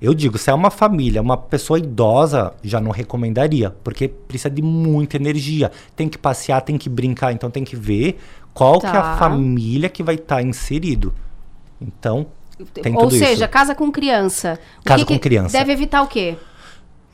eu digo, se é uma família, uma pessoa idosa, já não recomendaria, porque precisa de muita energia. Tem que passear, tem que brincar, então tem que ver qual que é Tá. a família que vai estar inserido. Então, tem Ou tudo seja, isso. casa com criança. O Casa que com que criança. Deve evitar o quê?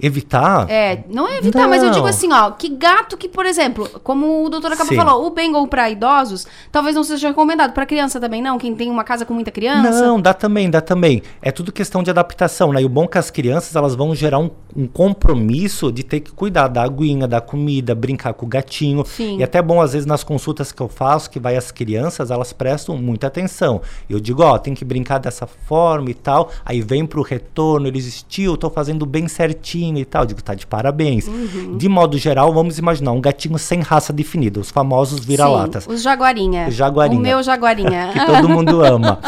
Evitar É, não é evitar, mas eu Não. digo assim, ó, que gato que, por exemplo, como o doutor acabou falou, o Bengal para idosos, talvez não seja recomendado para criança também não, quem tem uma casa com muita criança. Não, dá também, dá também. É tudo questão de adaptação, né? E o bom é que as crianças, elas vão gerar um, um compromisso de ter que cuidar da aguinha, da comida, brincar com o gatinho. Sim. E até bom, às vezes, nas consultas que eu faço, que vai as crianças, elas prestam muita atenção. Eu digo, ó, tem que brincar dessa forma e tal. Aí vem pro retorno, eles, tio, tô fazendo bem certinho e tal. Eu digo, tá de parabéns. Uhum. De modo geral, vamos imaginar um gatinho sem raça definida, os famosos vira-latas. Os jaguarinha. Jaguarinha. O meu jaguarinha. que todo mundo ama.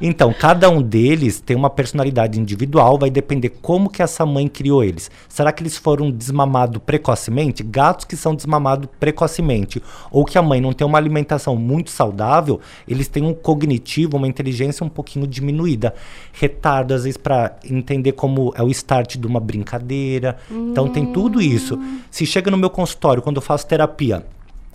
Então, cada um deles tem uma personalidade individual, vai depender como que essa mãe criou eles. Será que eles foram desmamados precocemente? Gatos que são desmamados precocemente, ou que a mãe não tem uma alimentação muito saudável, eles têm um cognitivo, uma inteligência um pouquinho diminuída. Retardo, às vezes, para entender como é o start de uma brincadeira. Então, tem tudo isso. Se chega no meu consultório, quando eu faço terapia,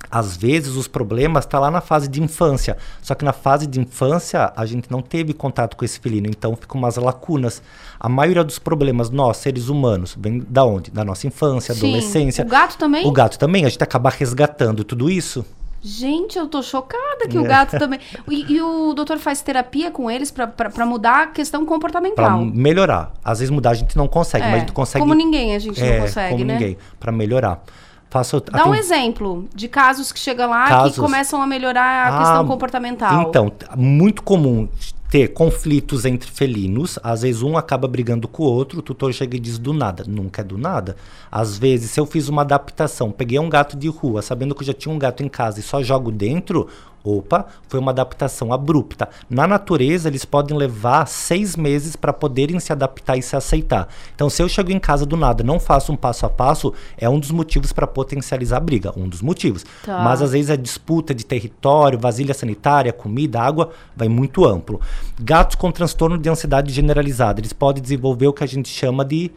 às vezes os problemas estão lá na fase de infância. Só que na fase de infância a gente não teve contato com esse felino, então ficam umas lacunas. A maioria dos problemas, nós, seres humanos, vem da onde? Da nossa infância, Sim. adolescência. O gato também? O gato também, a gente acaba resgatando tudo isso. Gente, eu tô chocada que É. o gato também. E, e o doutor faz terapia com eles pra- pra pra mudar a questão Pra comportamental. melhorar. Às vezes mudar a gente não consegue, É, mas a gente consegue. como ninguém a gente não É, consegue, como né? ninguém. Pra melhorar. Faço, Dá um exemplo de casos que chegam lá Casos. que começam a melhorar a Ah, questão comportamental. Então, muito comum ter conflitos entre felinos. Às vezes um acaba brigando com o outro, o tutor chega e diz do nada. Nunca é do nada. Às vezes, se eu fiz uma adaptação, peguei um gato de rua, sabendo que eu já tinha um gato em casa e só jogo dentro, opa, foi uma adaptação abrupta. Na natureza, eles podem levar seis meses para poderem se adaptar e se aceitar. Então, se eu chego em casa do nada, não faço um passo a passo, é um dos motivos para potencializar a briga. Um dos motivos. Tá. Mas às vezes a disputa de território, vasilha sanitária, comida, água, vai muito amplo. Gatos com transtorno de ansiedade generalizada, eles podem desenvolver o que a gente chama de,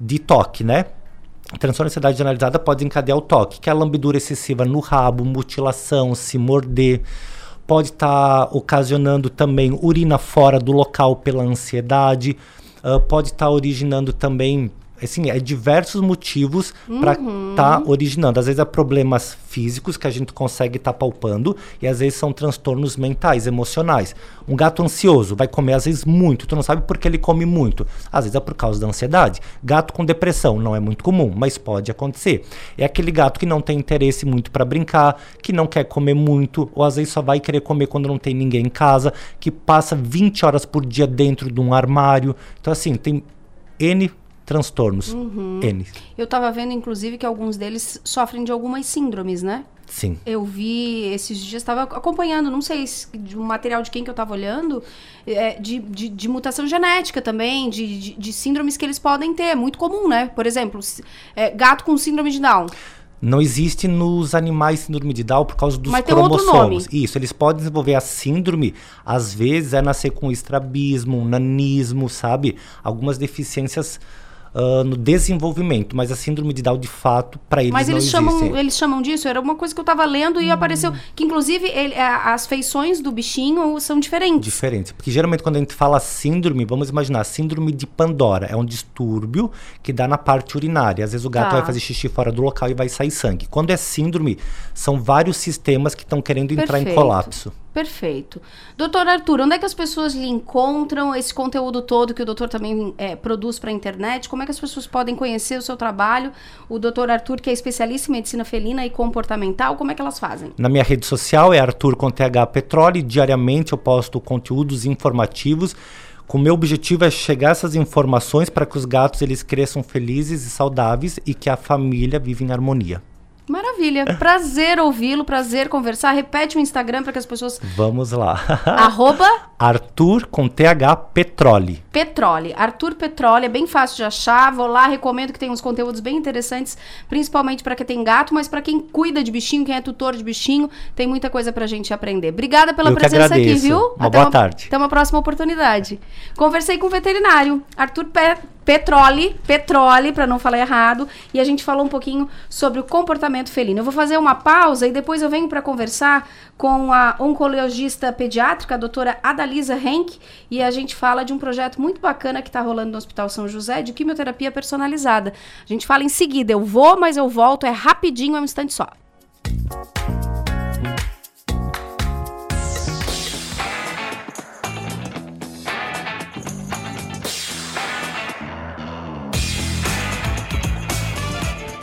de toque, né? Transtorno de ansiedade generalizada pode encadear o toque, que é a lambidura excessiva no rabo, mutilação, se morder. Pode estar ocasionando também urina fora do local pela ansiedade. ah, pode estar originando também, assim, é diversos motivos para Uhum. estar originando. Às vezes é problemas físicos que a gente consegue estar palpando e às vezes são transtornos mentais, emocionais. Um gato ansioso vai comer às vezes muito, tu não sabe por que ele come muito. Às vezes é por causa da ansiedade. Gato com depressão não é muito comum, mas pode acontecer. É aquele gato que não tem interesse muito para brincar, que não quer comer muito, ou às vezes só vai querer comer quando não tem ninguém em casa, que passa 20 horas por dia dentro de um armário. Então assim, tem N transtornos. Uhum. N. Eu tava vendo, inclusive, que alguns deles sofrem de algumas síndromes, né? Sim. Eu vi esses dias, estava acompanhando, não sei se, de um material de quem que eu estava olhando, é, de, de, de mutação genética também, de, de, de síndromes que eles podem ter. É muito comum, né? Por exemplo, é, gato com síndrome de Down. Não existe nos animais síndrome de Down por causa dos Mas cromossomos. Isso, eles podem desenvolver a síndrome, às vezes é nascer com estrabismo, nanismo, sabe? Algumas deficiências ah, no desenvolvimento, mas a síndrome de Down, de fato, para eles Mas não eles existe. chamam, eles chamam disso, era uma coisa que eu estava lendo e apareceu. Que inclusive ele- a- as feições do bichinho são diferentes. Diferente. Porque geralmente quando a gente fala síndrome, vamos imaginar, síndrome de Pandora. É um distúrbio que dá na parte urinária. Às vezes o gato Tá. vai fazer xixi fora do local e vai sair sangue. Quando é síndrome, são vários sistemas que estão querendo entrar em Perfeito. colapso. Perfeito. Doutor Arthur, onde é que as pessoas lhe encontram esse conteúdo todo que o doutor também é, produz para a internet? Como é que as pessoas podem conhecer o seu trabalho? O doutor Arthur, que é especialista em medicina felina e comportamental, como é que elas fazem? Na minha rede social é Arthur com TH. Diariamente eu posto conteúdos informativos. O meu objetivo é chegar essas informações para que os gatos eles cresçam felizes e saudáveis e que a família viva em harmonia. Maravilha. Prazer ouvi-lo, prazer conversar. Repete o Instagram para que as pessoas. Vamos lá. Arroba Arthur com TH Petrole. Petrole. Arthur Petrole, é bem fácil de achar. Vou lá, recomendo que tem uns conteúdos bem interessantes, principalmente para quem tem gato, mas para quem cuida de bichinho, quem é tutor de bichinho, tem muita coisa pra gente aprender. Obrigada pela Eu que presença aqui, viu? Uma boa tarde. Até uma próxima oportunidade. Conversei com o veterinário, Arthur Pe Petrole, Petrole, para não falar errado, e a gente falou um pouquinho sobre o comportamento felino. Eu vou fazer uma pausa e depois eu venho para conversar com a oncologista pediátrica, a doutora Adalisa Henk, e a gente fala de um projeto muito bacana que está rolando no Hospital São José de quimioterapia personalizada. A gente fala em seguida, eu vou, mas eu volto, é rapidinho, é um instante só.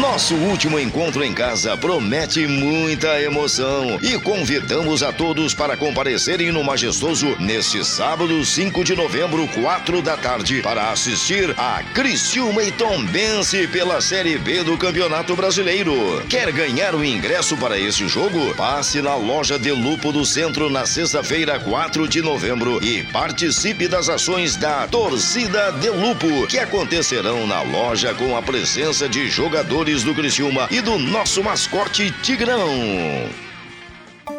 Nosso último encontro em casa promete muita emoção e convidamos a todos para comparecerem no Majestoso neste sábado, 5 de novembro, 4 da tarde, para assistir a Criciúma e Tombense pela Série B do Campeonato Brasileiro. Quer ganhar o ingresso para esse jogo? Passe na loja de Lupo do Centro na sexta-feira, 4 de novembro e participe das ações da Torcida de Lupo, que acontecerão na loja com a presença de jogadores do Criciúma e do nosso mascote Tigrão.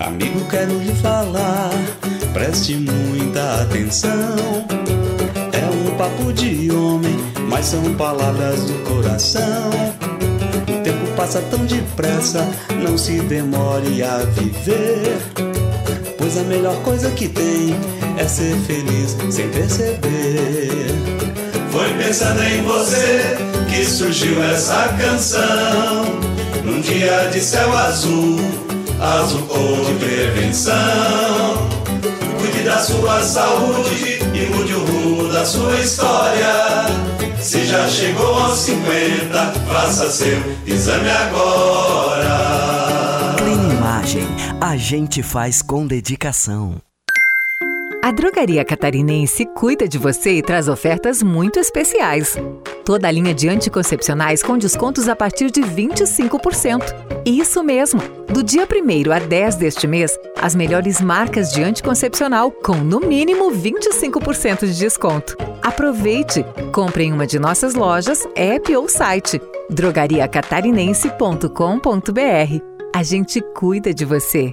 Amigo, quero lhe falar, preste muita atenção. É um papo de homem, mas são palavras do coração. O tempo passa tão depressa, não se demore a viver. Pois a melhor coisa que tem é ser feliz sem perceber. Foi pensando em você que surgiu essa canção. Num dia de céu azul, azul cor de prevenção. Cuide da sua saúde e mude o rumo da sua história. Se já chegou aos 50, faça seu exame agora. Clean Imagem, a gente faz com dedicação. A Drogaria Catarinense cuida de você e traz ofertas muito especiais. Toda a linha de anticoncepcionais com descontos a partir de 25%. Isso mesmo! Do dia 1 a 10 deste mês, as melhores marcas de anticoncepcional com no mínimo 25% de desconto. Aproveite! Compre em uma de nossas lojas, app ou site drogariacatarinense.com.br. A gente cuida de você.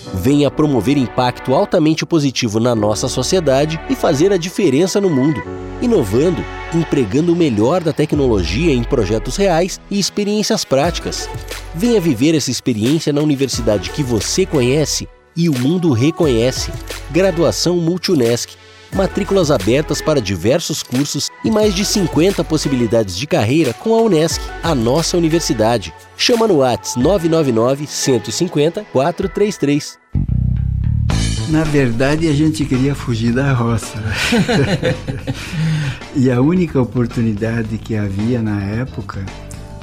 venha promover impacto altamente positivo na nossa sociedade e fazer a diferença no mundo, inovando, empregando o melhor da tecnologia em projetos reais e experiências práticas. Venha viver essa experiência na universidade que você conhece e o mundo reconhece. Graduação Multunesc matrículas abertas para diversos cursos e mais de 50 possibilidades de carreira com a Unesc, a nossa universidade. Chama no Whats 999 150 433. Na verdade, a gente queria fugir da roça. e a única oportunidade que havia na época,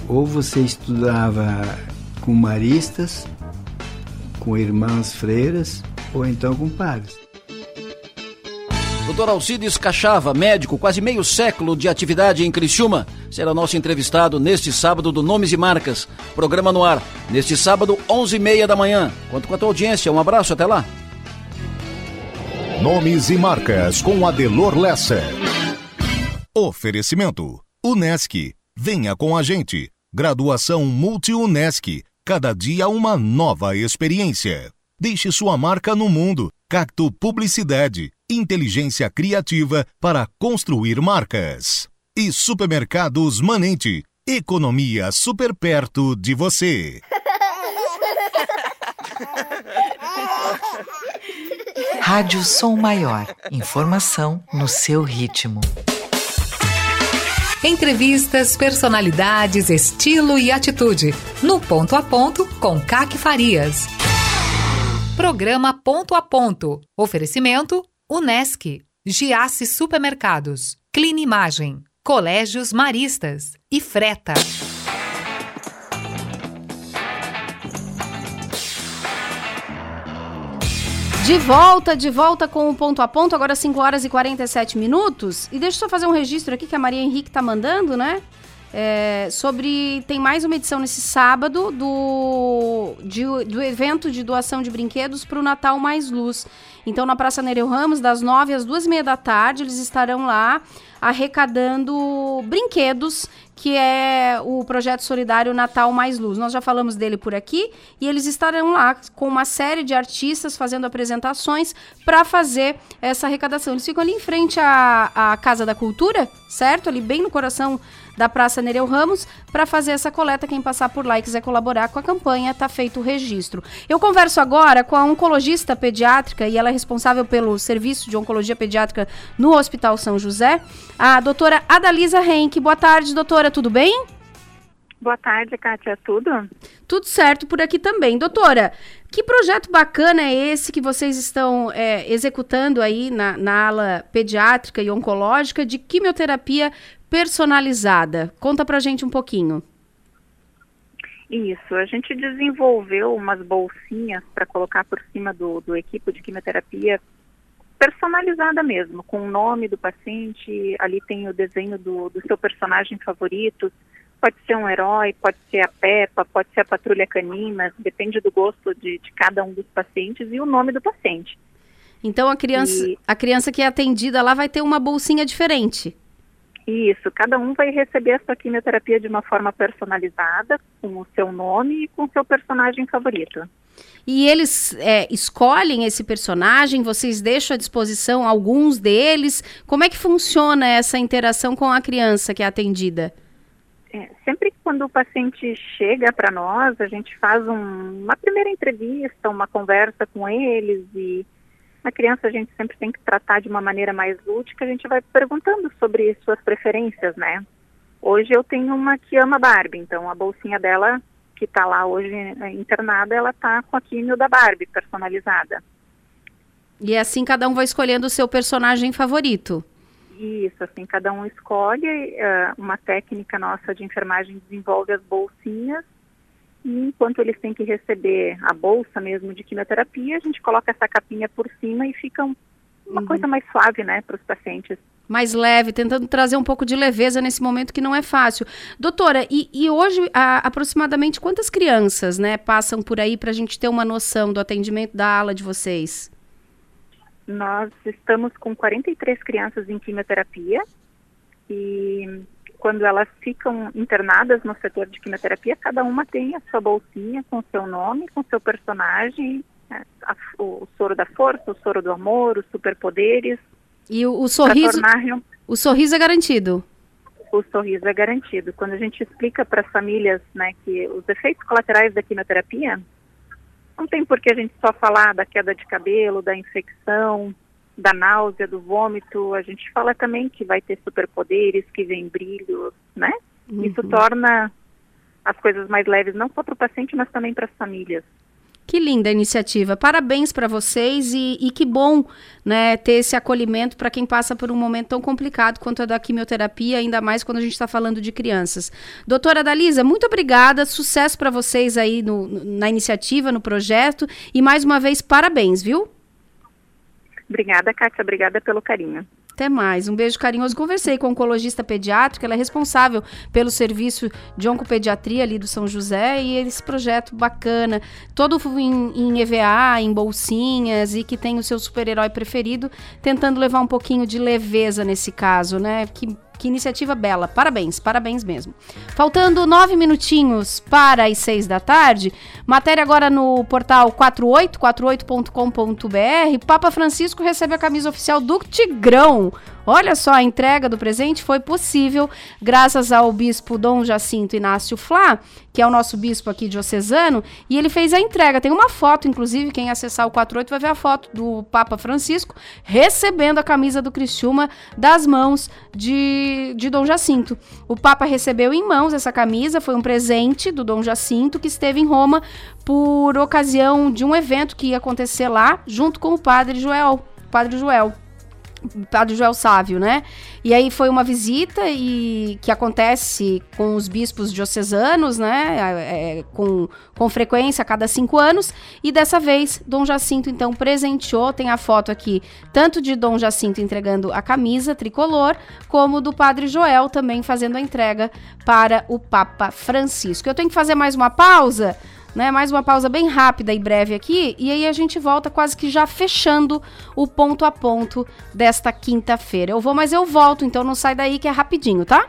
ou você estudava com maristas, com irmãs freiras, ou então com padres. Doutor Alcides Cachava, médico, quase meio século de atividade em Criciúma, será nosso entrevistado neste sábado do Nomes e Marcas. Programa no ar, neste sábado, 11h30 da manhã. Conto com a tua audiência. Um abraço, até lá. Nomes e Marcas com Adelor Lessa. Oferecimento: Unesc. Venha com a gente. Graduação Multi-Unesc. Cada dia uma nova experiência. Deixe sua marca no mundo. Cacto Publicidade. Inteligência criativa para construir marcas. E Supermercados Manente. Economia super perto de você. Rádio Som Maior. Informação no seu ritmo. Entrevistas, personalidades, estilo e atitude. No Ponto a Ponto, com Caque Farias. Programa Ponto a Ponto. Oferecimento: Unesc, Giasse Supermercados, Clinimagem, Colégios Maristas e Freta. De volta, de volta com o ponto a ponto, agora 5 horas e 47 minutos. E deixa eu só fazer um registro aqui que a Maria Henrique tá mandando, né? É, sobre. Tem mais uma edição nesse sábado do, de, do evento de doação de brinquedos para o Natal Mais Luz. Então, na Praça Nereu Ramos, das 9 às 2 e meia da tarde, eles estarão lá arrecadando brinquedos, que é o projeto solidário Natal Mais Luz. Nós já falamos dele por aqui e eles estarão lá com uma série de artistas fazendo apresentações para fazer essa arrecadação. Eles ficam ali em frente à, à Casa da Cultura, certo? Ali bem no coração da Praça Nereu Ramos para fazer essa coleta. Quem passar por lá e quiser colaborar com a campanha, tá feito o registro. Eu converso agora com a oncologista pediátrica e ela é responsável pelo serviço de oncologia pediátrica no Hospital São José, a doutora Adalisa Henke. Boa tarde, doutora, tudo bem? Boa tarde, Kátia, tudo? Tudo certo por aqui também. Doutora, que projeto bacana é esse que vocês estão é, executando aí na, na ala pediátrica e oncológica de quimioterapia personalizada? Conta pra gente um pouquinho. Isso, a gente desenvolveu umas bolsinhas para colocar por cima do, do equipo de quimioterapia personalizada mesmo, com o nome do paciente, ali tem o desenho do, do seu personagem favorito, pode ser um herói, pode ser a Peppa, pode ser a Patrulha Canina, depende do gosto de, de cada um dos pacientes e o nome do paciente. Então a criança, e... a criança que é atendida lá vai ter uma bolsinha diferente. Isso, cada um vai receber a sua quimioterapia de uma forma personalizada, com o seu nome e com o seu personagem favorito. E eles é, escolhem esse personagem, vocês deixam à disposição alguns deles. Como é que funciona essa interação com a criança que é atendida? É, sempre quando o paciente chega para nós, a gente faz um, uma primeira entrevista, uma conversa com eles e A criança a gente sempre tem que tratar de uma maneira mais lúdica, a gente vai perguntando sobre suas preferências, né? Hoje eu tenho uma que ama Barbie, então a bolsinha dela, que está lá hoje eh, internada, ela está com a químio da Barbie personalizada. E é assim cada um vai escolhendo o seu personagem favorito. Isso, assim, cada um escolhe, uh, uma técnica nossa de enfermagem desenvolve as bolsinhas e enquanto eles têm que receber a bolsa mesmo de quimioterapia, a gente coloca essa capinha por cima e fica um, uma uhum. coisa mais suave, né, para os pacientes. Mais leve, tentando trazer um pouco de leveza nesse momento que não é fácil. Doutora, e, e hoje a, aproximadamente quantas crianças, né, passam por aí para a gente ter uma noção do atendimento da ala de vocês? Nós estamos com 43 crianças em quimioterapia e quando elas ficam internadas no setor de quimioterapia, cada uma tem a sua bolsinha com seu nome, com seu personagem, né, a, o, o, soro da força, o soro do amor, os superpoderes. E o, o sorriso, o sorriso é garantido? O sorriso é garantido. Quando a gente explica para as famílias né, que os efeitos colaterais da quimioterapia não tem por que a gente só falar da queda de cabelo, da infecção, da náusea, do vômito. A gente fala também que vai ter superpoderes, que vem brilhos, né? Uhum. Isso torna as coisas mais leves não só para o paciente, mas também para as famílias. Que linda iniciativa. Parabéns para vocês e, e, que bom né, ter esse acolhimento para quem passa por um momento tão complicado quanto a da quimioterapia, ainda mais quando a gente está falando de crianças. Doutora Dalisa, muito obrigada. Sucesso para vocês aí no, na iniciativa, no projeto. E mais uma vez, parabéns, viu? Obrigada, Kátia. Obrigada pelo carinho. Até mais. Um beijo carinhoso. Conversei com a oncologista pediátrica, ela é responsável pelo serviço de oncopediatria ali do São José e esse projeto bacana, todo em, em EVA, em bolsinhas e que tem o seu super-herói preferido, tentando levar um pouquinho de leveza nesse caso, né? Que que iniciativa bela. Parabéns, parabéns mesmo. Faltando nove minutinhos para as seis da tarde, matéria agora no portal 4848.com.br. Papa Francisco recebe a camisa oficial do Tigrão. Olha só, a entrega do presente foi possível graças ao bispo Dom Jacinto Inácio Flá, que é o nosso bispo aqui diocesano, e ele fez a entrega. Tem uma foto, inclusive, quem acessar o 48 vai ver a foto do Papa Francisco recebendo a camisa do Criciúma das mãos de, de Dom Jacinto. O Papa recebeu em mãos essa camisa, foi um presente do Dom Jacinto, que esteve em Roma por ocasião de um evento que ia acontecer lá, junto com o Padre Joel. Padre Joel. Padre Joel Sávio, né? E aí foi uma visita e que acontece com os bispos diocesanos, né? É, é, com, com frequência a cada cinco anos. E dessa vez, Dom Jacinto, então, presenteou, tem a foto aqui, tanto de Dom Jacinto entregando a camisa tricolor, como do Padre Joel também fazendo a entrega para o Papa Francisco. Eu tenho que fazer mais uma pausa né? Mais uma pausa bem rápida e breve aqui, e aí a gente volta quase que já fechando o ponto a ponto desta quinta-feira. Eu vou, mas eu volto, então não sai daí que é rapidinho, tá?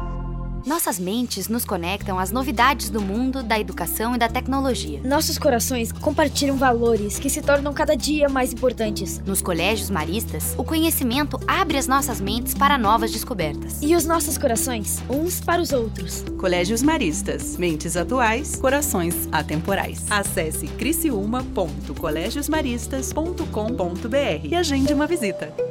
Nossas mentes nos conectam às novidades do mundo da educação e da tecnologia. Nossos corações compartilham valores que se tornam cada dia mais importantes. Nos colégios maristas, o conhecimento abre as nossas mentes para novas descobertas. E os nossos corações, uns para os outros. Colégios Maristas, mentes atuais, corações atemporais. Acesse criciúma.colegiosmaristas.com.br e agende uma visita.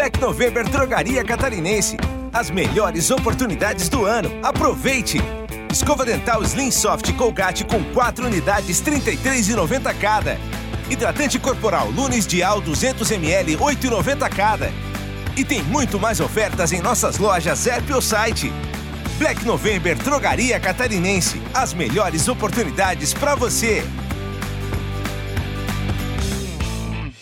Black November Drogaria Catarinense. As melhores oportunidades do ano. Aproveite! Escova dental Slim Soft Colgate com 4 unidades, R$ 33,90 cada. Hidratante corporal Lunes Dial 200ml, 8,90 cada. E tem muito mais ofertas em nossas lojas app ou site. Black November Drogaria Catarinense. As melhores oportunidades para você.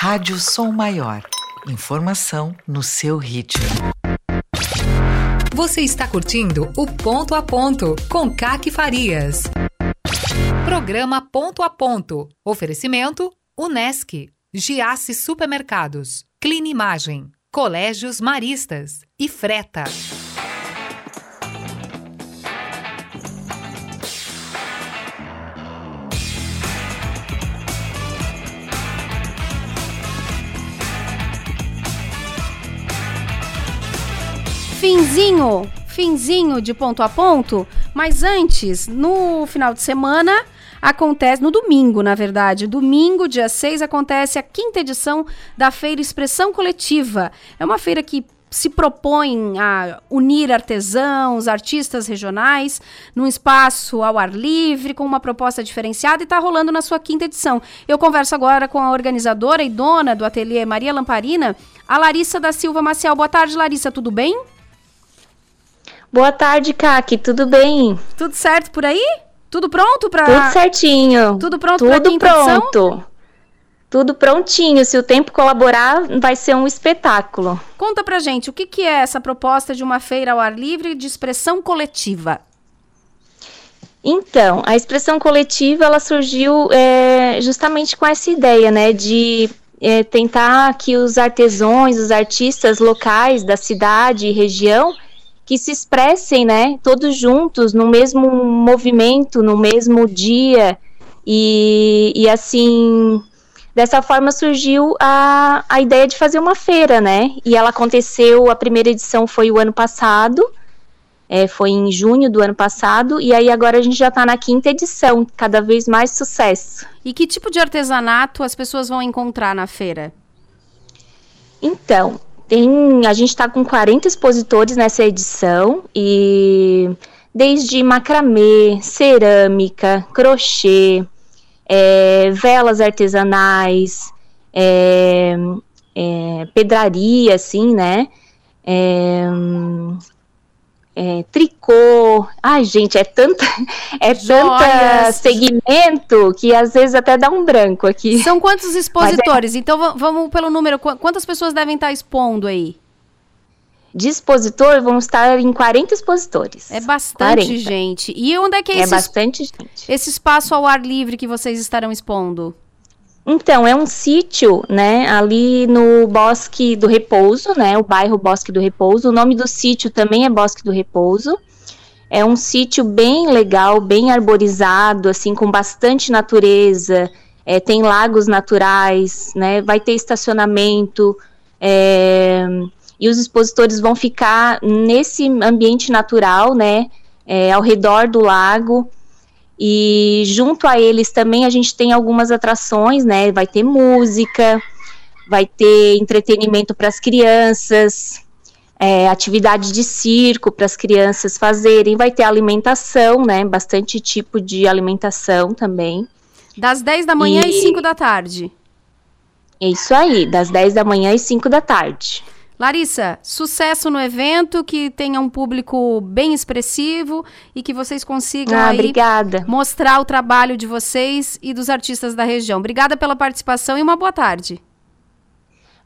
Rádio Som Maior. Informação no seu ritmo. Você está curtindo o Ponto a Ponto com Caque Farias. Programa Ponto a Ponto. Oferecimento Unesc, Giasse Supermercados, Clinimagem, Colégios Maristas e Freta. Finzinho, finzinho de ponto a ponto, mas antes, no final de semana, acontece, no domingo, na verdade, domingo, dia 6, acontece a quinta edição da Feira Expressão Coletiva. É uma feira que se propõe a unir artesãos, artistas regionais, num espaço ao ar livre, com uma proposta diferenciada e está rolando na sua quinta edição. Eu converso agora com a organizadora e dona do ateliê Maria Lamparina, a Larissa da Silva Maciel. Boa tarde, Larissa, tudo bem? Boa tarde, Kaki, tudo bem? Tudo certo por aí? Tudo pronto para Tudo certinho. Tudo pronto para Tudo pronto. Tudo prontinho. Se o tempo colaborar, vai ser um espetáculo. Conta pra gente, o que, que é essa proposta de uma feira ao ar livre de expressão coletiva? Então, a expressão coletiva ela surgiu é, justamente com essa ideia, né, de é, tentar que os artesãos, os artistas locais da cidade e região que se expressem, né, todos juntos no mesmo movimento, no mesmo dia e, e assim dessa forma surgiu a, a ideia de fazer uma feira, né? E ela aconteceu, a primeira edição foi o ano passado, é, foi em junho do ano passado, e aí agora a gente já está na quinta edição, cada vez mais sucesso. E que tipo de artesanato as pessoas vão encontrar na feira? Então, tem, a gente está com 40 expositores nessa edição e desde macramê, cerâmica, crochê, é, velas artesanais, é, é, pedraria, assim, né? É, tricô. Ai, gente, é tanta, é tanta segmento que às vezes até dá um branco aqui. São quantos é expositores? É... Então vamos pelo número. Quantas pessoas devem estar expondo aí? De expositor, vamos estar em 40 expositores. É bastante 40. gente. E onde é que é, é esse, bastante gente. esse espaço ao ar livre que vocês estarão expondo? Então, é um sítio, né, ali no Bosque do Repouso, né, o bairro Bosque do Repouso. O nome do sítio também é Bosque do Repouso. É um sítio bem legal, bem arborizado, assim, com bastante natureza, é, tem lagos naturais, né? Vai ter estacionamento. É, e os expositores vão ficar nesse ambiente natural, né? É, ao redor do lago. E junto a eles também a gente tem algumas atrações, né? Vai ter música, vai ter entretenimento para as crianças, é, atividade de circo para as crianças fazerem, vai ter alimentação, né? Bastante tipo de alimentação também. Das 10 da manhã e... às 5 da tarde. É isso aí, das 10 da manhã às 5 da tarde. Larissa, sucesso no evento, que tenha um público bem expressivo e que vocês consigam ah, mostrar o trabalho de vocês e dos artistas da região. Obrigada pela participação e uma boa tarde.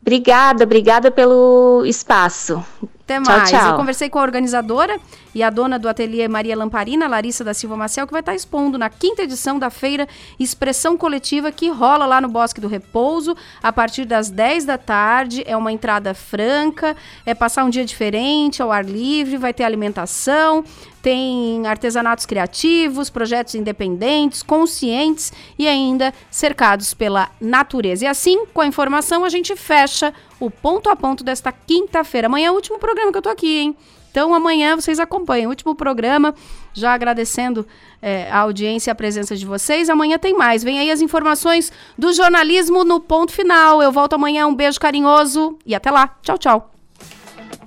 Obrigada, obrigada pelo espaço. Até mais. Tchau, tchau. Eu conversei com a organizadora e a dona do ateliê Maria Lamparina, Larissa da Silva Marcel, que vai estar expondo na quinta edição da feira Expressão Coletiva, que rola lá no Bosque do Repouso, a partir das 10 da tarde. É uma entrada franca, é passar um dia diferente, ao ar livre, vai ter alimentação, tem artesanatos criativos, projetos independentes, conscientes e ainda cercados pela natureza. E assim, com a informação, a gente fecha o ponto a ponto desta quinta-feira. Amanhã é o último programa que eu tô aqui, hein? Então amanhã vocês acompanham. Último programa, já agradecendo é, a audiência e a presença de vocês. Amanhã tem mais. Vem aí as informações do jornalismo no ponto final. Eu volto amanhã. Um beijo carinhoso e até lá. Tchau, tchau.